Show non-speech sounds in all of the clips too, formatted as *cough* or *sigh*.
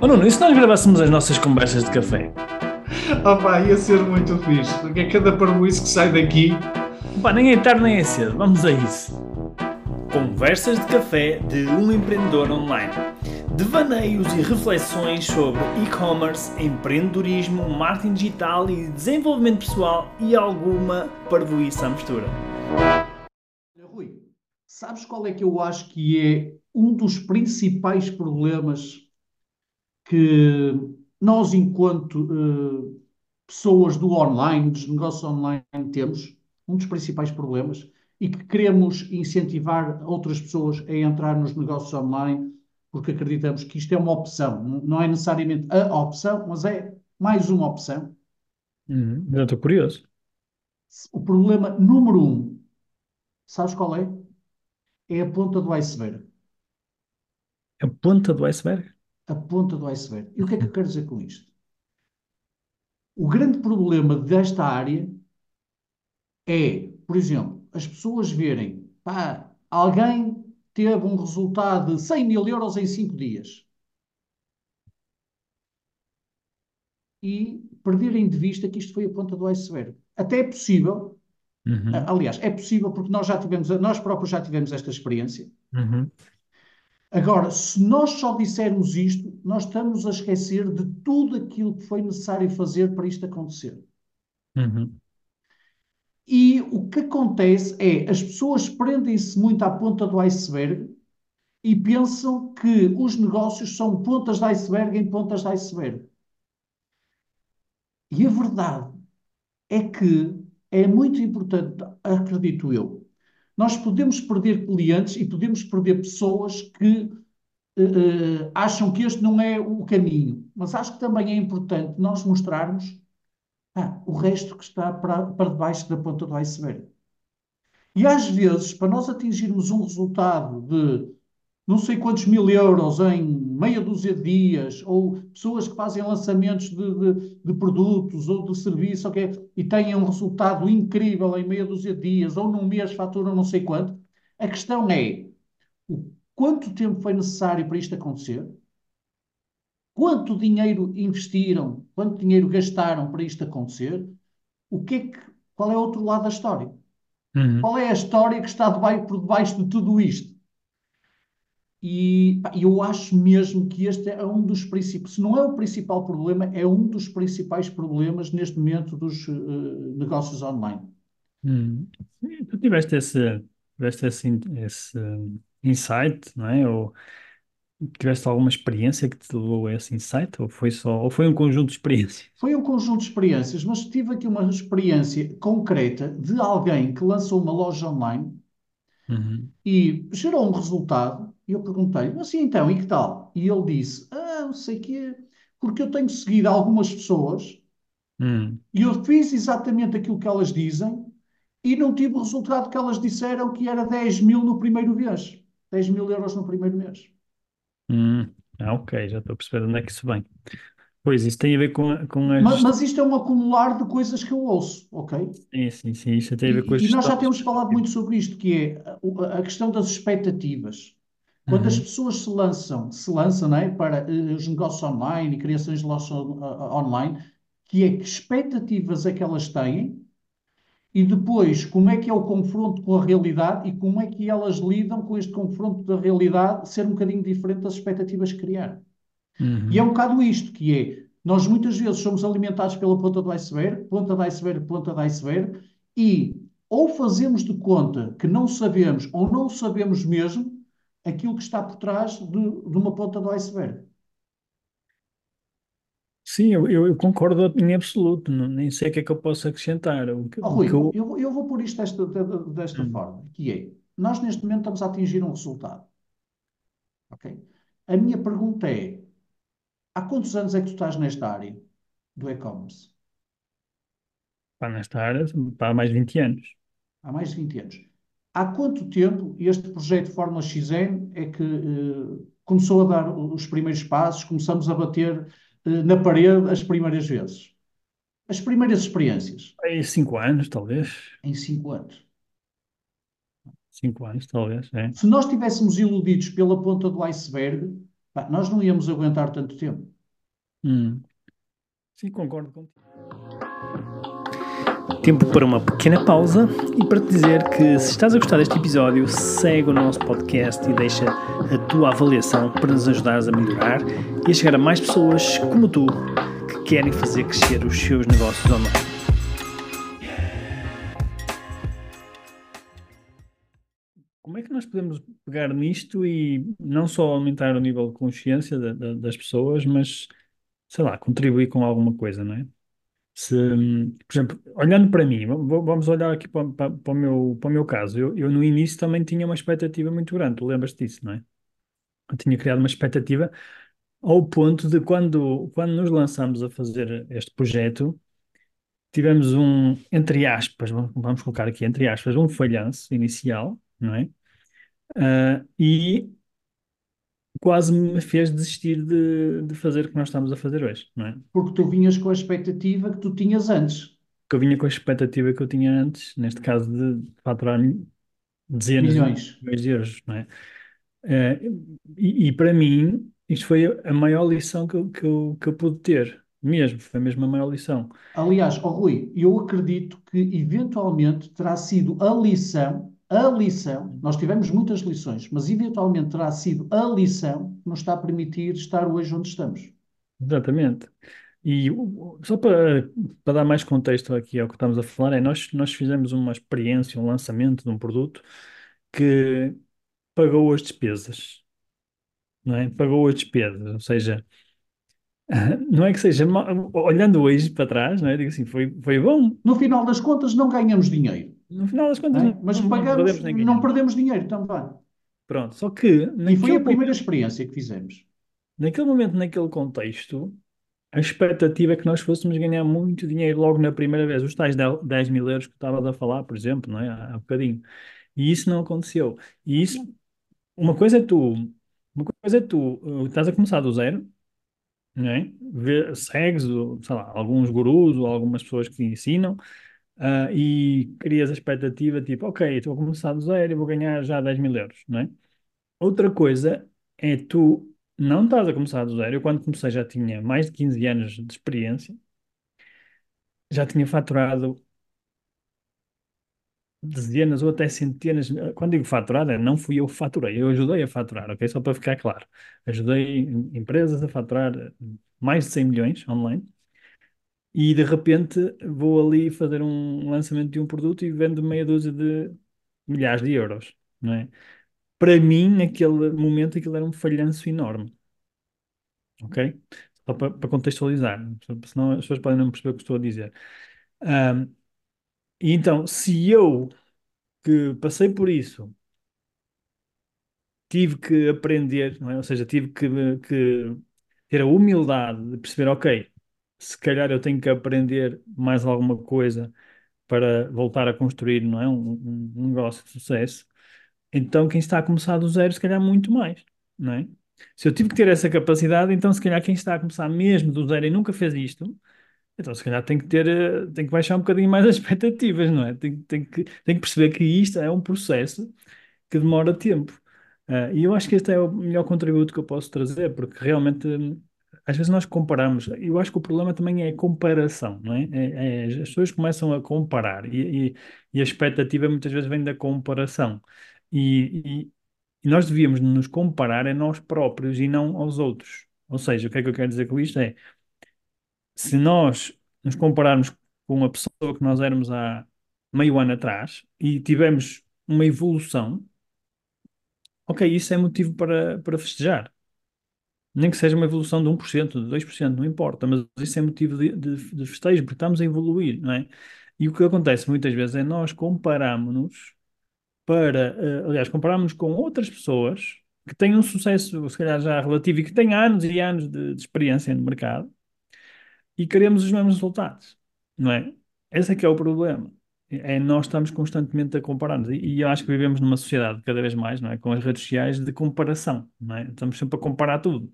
Oh Nuno, e se nós gravássemos as nossas conversas de café? Opa, ia ser muito fixe, porque é cada parboice que sai daqui. Pá, nem é tarde nem é cedo, vamos a isso. Conversas de café de um empreendedor online. Devaneios e reflexões sobre e-commerce, empreendedorismo, marketing digital e desenvolvimento pessoal e alguma parvoíça à mistura. Rui, sabes qual é que eu acho que é um dos principais problemas que nós, enquanto eh, pessoas do online, dos negócios online, temos? Um dos principais problemas e que queremos incentivar outras pessoas a entrar nos negócios online porque acreditamos que isto é uma opção, não é necessariamente a opção, mas é mais uma opção. Uhum, já estou curioso. O problema número um, sabes qual é? É a ponta do iceberg. A ponta do iceberg? A ponta do iceberg. E o que é que eu quero dizer com isto? O grande problema desta área é, por exemplo, as pessoas verem, pá, alguém teve um resultado de 100 mil euros em 5 dias. E perderem de vista que isto foi a ponta do iceberg. Até é possível, Uhum, aliás, é possível porque nós já tivemos, nós próprios já tivemos esta experiência. uhum, Agora, se nós só dissermos isto, nós estamos a esquecer de tudo aquilo que foi necessário fazer para isto acontecer. uhum, E o que acontece é as pessoas prendem-se muito à ponta do iceberg e pensam que os negócios são pontas de iceberg em pontas de iceberg. E a verdade é que é muito importante, acredito eu, nós podemos perder clientes e podemos perder pessoas que eh, eh, acham que este não é o caminho, mas acho que também é importante nós mostrarmos ah, o resto que está para, para debaixo da ponta do iceberg. E às vezes, para nós atingirmos um resultado de não sei quantos mil euros em meia dúzia de dias, ou pessoas que fazem lançamentos de, de, de produtos ou de serviços okay, e têm um resultado incrível em meia dúzia de dias, ou num mês faturam não sei quanto, a questão é o quanto tempo foi necessário para isto acontecer, quanto dinheiro investiram, quanto dinheiro gastaram para isto acontecer, o que é que, qual é o outro lado da história? uhum. Qual é a história que está debaixo, por debaixo de tudo isto? E pá, eu acho mesmo que este é um dos principais, se não é o principal problema, é um dos principais problemas neste momento dos eh, negócios online. Hum. Sim, Tu tiveste esse, tiveste esse, esse insight, não é? Ou tiveste alguma experiência que te levou a esse insight? Ou foi só, ou foi um conjunto de experiências? Foi um conjunto de experiências, mas tive aqui uma experiência concreta de alguém que lançou uma loja online Uhum, e gerou um resultado. E eu perguntei-lhe, mas assim então, e que tal? E ele disse, ah, não sei o quê, porque eu tenho seguido algumas pessoas uhum, e eu fiz exatamente aquilo que elas dizem e não tive o resultado que elas disseram que era 10 mil no primeiro mês. 10 mil euros no primeiro mês. uhum. Ah, ok, já estou a perceber de onde é que isso vem. Pois, isso tem a ver com, com a Mas, mas isto é um acumular de coisas que eu ouço, ok? Sim, sim, sim, isso tem a ver com E, e nós já temos falado muito sobre isto, que é a, a questão das expectativas. Quando as Uhum, pessoas se lançam, se lançam, não é, para eh, os negócios online e criações de lojas on- a- online, que é que expectativas é que elas têm? E depois como é que é o confronto com a realidade e como é que elas lidam com este confronto da realidade ser um bocadinho diferente das expectativas que criaram. E é um uhum, bocado isto, que é, nós muitas vezes somos alimentados pela ponta do iceberg, ponta do iceberg, ponta do iceberg, e ou fazemos de conta que não sabemos ou não sabemos mesmo aquilo que está por trás de, de uma ponta do iceberg. Sim, eu, eu, concordo em absoluto, não- nem sei o que é que eu posso acrescentar. O que, Oh, o que Rui, eu. eu, eu vou pôr isto desta, de- desta Hum, forma, que é, nós neste momento estamos a atingir um resultado, ok? A minha pergunta é, há quantos anos é que tu estás nesta área do e-commerce? pá, nesta área, há mais de 20 anos. Há mais de 20 anos. Há quanto tempo este projeto Fórmula XN é que eh, começou a dar os primeiros passos, começamos a bater eh, na parede as primeiras vezes? As primeiras experiências, Aí, 5 anos, talvez. em 5 anos. 5 anos, talvez, é. Se nós estivéssemos iludidos pela ponta do iceberg, pá, nós não íamos aguentar tanto tempo. Hum. Sim, concordo contigo. Tempo para uma pequena pausa e para te dizer que se estás a gostar deste episódio, segue o nosso podcast e deixa a tua avaliação para nos ajudares a melhorar e a chegar a mais pessoas como tu que querem fazer crescer os seus negócios online. Como é que nós podemos pegar nisto e não só aumentar o nível de consciência da- da- das pessoas, mas, sei lá, contribuir com alguma coisa, não é? Se, por exemplo, olhando para mim, va- vamos olhar aqui para, para- para o meu, para o meu caso. Eu, eu no início também tinha uma expectativa muito grande, tu lembras-te disso, não é? Eu tinha criado uma expectativa ao ponto de quando, quando nos lançamos a fazer este projeto, tivemos um, entre aspas, vamos colocar aqui entre aspas, um falhanço inicial, não é? Ah, e quase me fez desistir de, de fazer o que nós estamos a fazer hoje, não é? Porque tu vinhas com a expectativa que tu tinhas antes. Que eu vinha com a expectativa que eu tinha antes, neste caso de faturar dezenas de Milhões. milhões de euros, não é? Eh, e, e para mim, isto foi a maior lição que eu, que eu, que eu pude ter, mesmo, foi mesmo a maior lição. Aliás, ó Rui, eu acredito que eventualmente terá sido a lição, a lição, nós tivemos muitas lições, mas eventualmente terá sido a lição que nos está a permitir estar hoje onde estamos. Exatamente. E só para, para dar mais contexto aqui ao que estamos a falar, é nós, nós fizemos uma experiência, um lançamento de um produto que pagou as despesas, não é? Pagou as despesas, ou seja, *laughs* não é que seja, olhando hoje para trás, não é? Digo assim, foi, foi bom. No final das contas, não ganhamos dinheiro, No final das não contas, é? não, mas não pagamos, não ganhamos. perdemos dinheiro também. Pronto, só que E foi a primeira experiência que fizemos. naquele momento, naquele contexto, a expectativa é que nós fôssemos ganhar muito dinheiro logo na primeira vez, os tais 10 mil euros que estavas a falar, por exemplo, não é? Há bocadinho. E isso não aconteceu. E isso, uma coisa é tu, uma coisa é tu, uh, estás a começar do zero, não é? Vê- segues, sei lá, alguns gurus ou algumas pessoas que te ensinam, ah, e crias a expectativa, tipo, ok, estou a começar do zero e vou ganhar já 10 mil euros, não é? Outra coisa é tu não estás a começar do zero. Eu, quando comecei, já tinha mais de 15 anos de experiência, já tinha faturado dezenas ou até centenas. Quando digo faturado, é não fui eu que faturei, eu ajudei a faturar, ok? Só para ficar claro. Ajudei em- empresas a faturar mais de 100 milhões online e de repente vou ali fazer um lançamento de um produto e vendo meia dúzia de milhares de euros, não é? Para mim, naquele momento, aquilo era um falhanço enorme. ok? Só para, para contextualizar, senão as pessoas podem não perceber o que estou a dizer. Ahm, e então, se eu que passei por isso tive que aprender, não é? Ou seja, tive que, que ter a humildade de perceber, ok, se calhar eu tenho que aprender mais alguma coisa para voltar a construir, não é? Um, um- negócio de sucesso. Então, quem está a começar do zero, se calhar muito mais, não é? Se eu tive que ter essa capacidade, então se calhar quem está a começar mesmo do zero e nunca fez isto, então se calhar tem que ter, eh, tem que baixar um bocadinho mais as *laughs* expectativas, não é? Tem, tem que, tem que perceber que isto é um processo que demora tempo. Ah, e eu acho que este é o melhor contributo que eu posso trazer, porque realmente hum, às vezes nós comparamos. Eu acho que o problema também é a comparação, não é? É- é- as pessoas começam a comparar e, e, e a expectativa muitas vezes vem da comparação. E, e- nós devíamos nos comparar a nós próprios e não aos outros. Ou seja, o que é que eu quero dizer com isto é, se nós nos compararmos com a pessoa que nós éramos há meio ano atrás e tivemos uma evolução, ok, isso é motivo para, para festejar. Nem que seja uma evolução de 1%, de 2%, não importa, mas isso é motivo de, de, de festejo, porque estamos a evoluir, não é? E o que acontece muitas vezes é nós comparamos-nos para, eh, aliás, comparamos-nos com outras pessoas que têm um sucesso, se calhar já relativo, e que têm anos e anos de, de experiência no mercado, e queremos os mesmos resultados, não é? Esse é que é o problema. É nós estamos constantemente a comparar-nos. E, e eu acho que vivemos numa sociedade cada vez mais, não é? Com as redes sociais de comparação, não é? Estamos sempre a comparar tudo.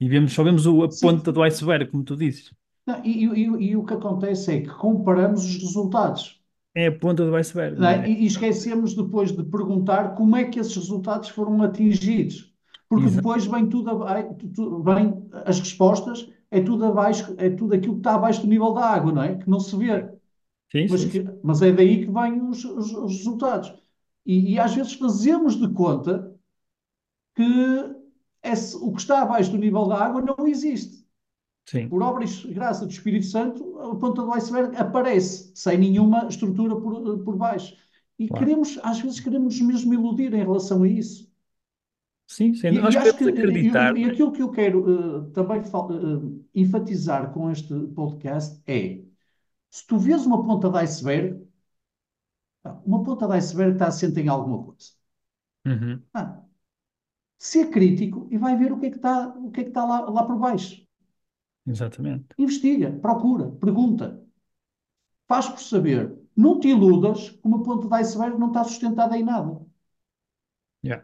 E vemos, só vemos o- a Sim. ponta do iceberg, como tu dizes. Não, e, e- e o que acontece é que comparamos os resultados, É a ponta do iceberg, não não é? é? E, esquecemos depois de perguntar como é que esses resultados foram atingidos. Porque Exato. depois vem tudo abaixo, vem as respostas, é tudo abaixo, é tudo aquilo que está abaixo do nível da água, não é? Que não se vê. Sim, Mas, sim, que- mas é daí que vêm os, os- os resultados. E, e às vezes fazemos de conta que esse- o que está abaixo do nível da água não existe. Sim, Por obra e graça do Espírito Santo, a ponta do iceberg aparece, sem nenhuma estrutura por, por baixo. E claro. queremos, às vezes, queremos mesmo iludir em relação a isso. Sim, sim. E, Nós e que acreditar. e, e aquilo que eu quero eh, também eh, enfatizar com este podcast é: se tu vês uma ponta de iceberg, uma ponta de iceberg está assente em alguma coisa. Uhum, Ah, ser crítico e vai ver o que é que está, o que é que está lá, lá por baixo. exatamente. Investiga, procura, pergunta. Faz por saber. Não te iludas que uma ponta de iceberg não está sustentada em nada. Yeah.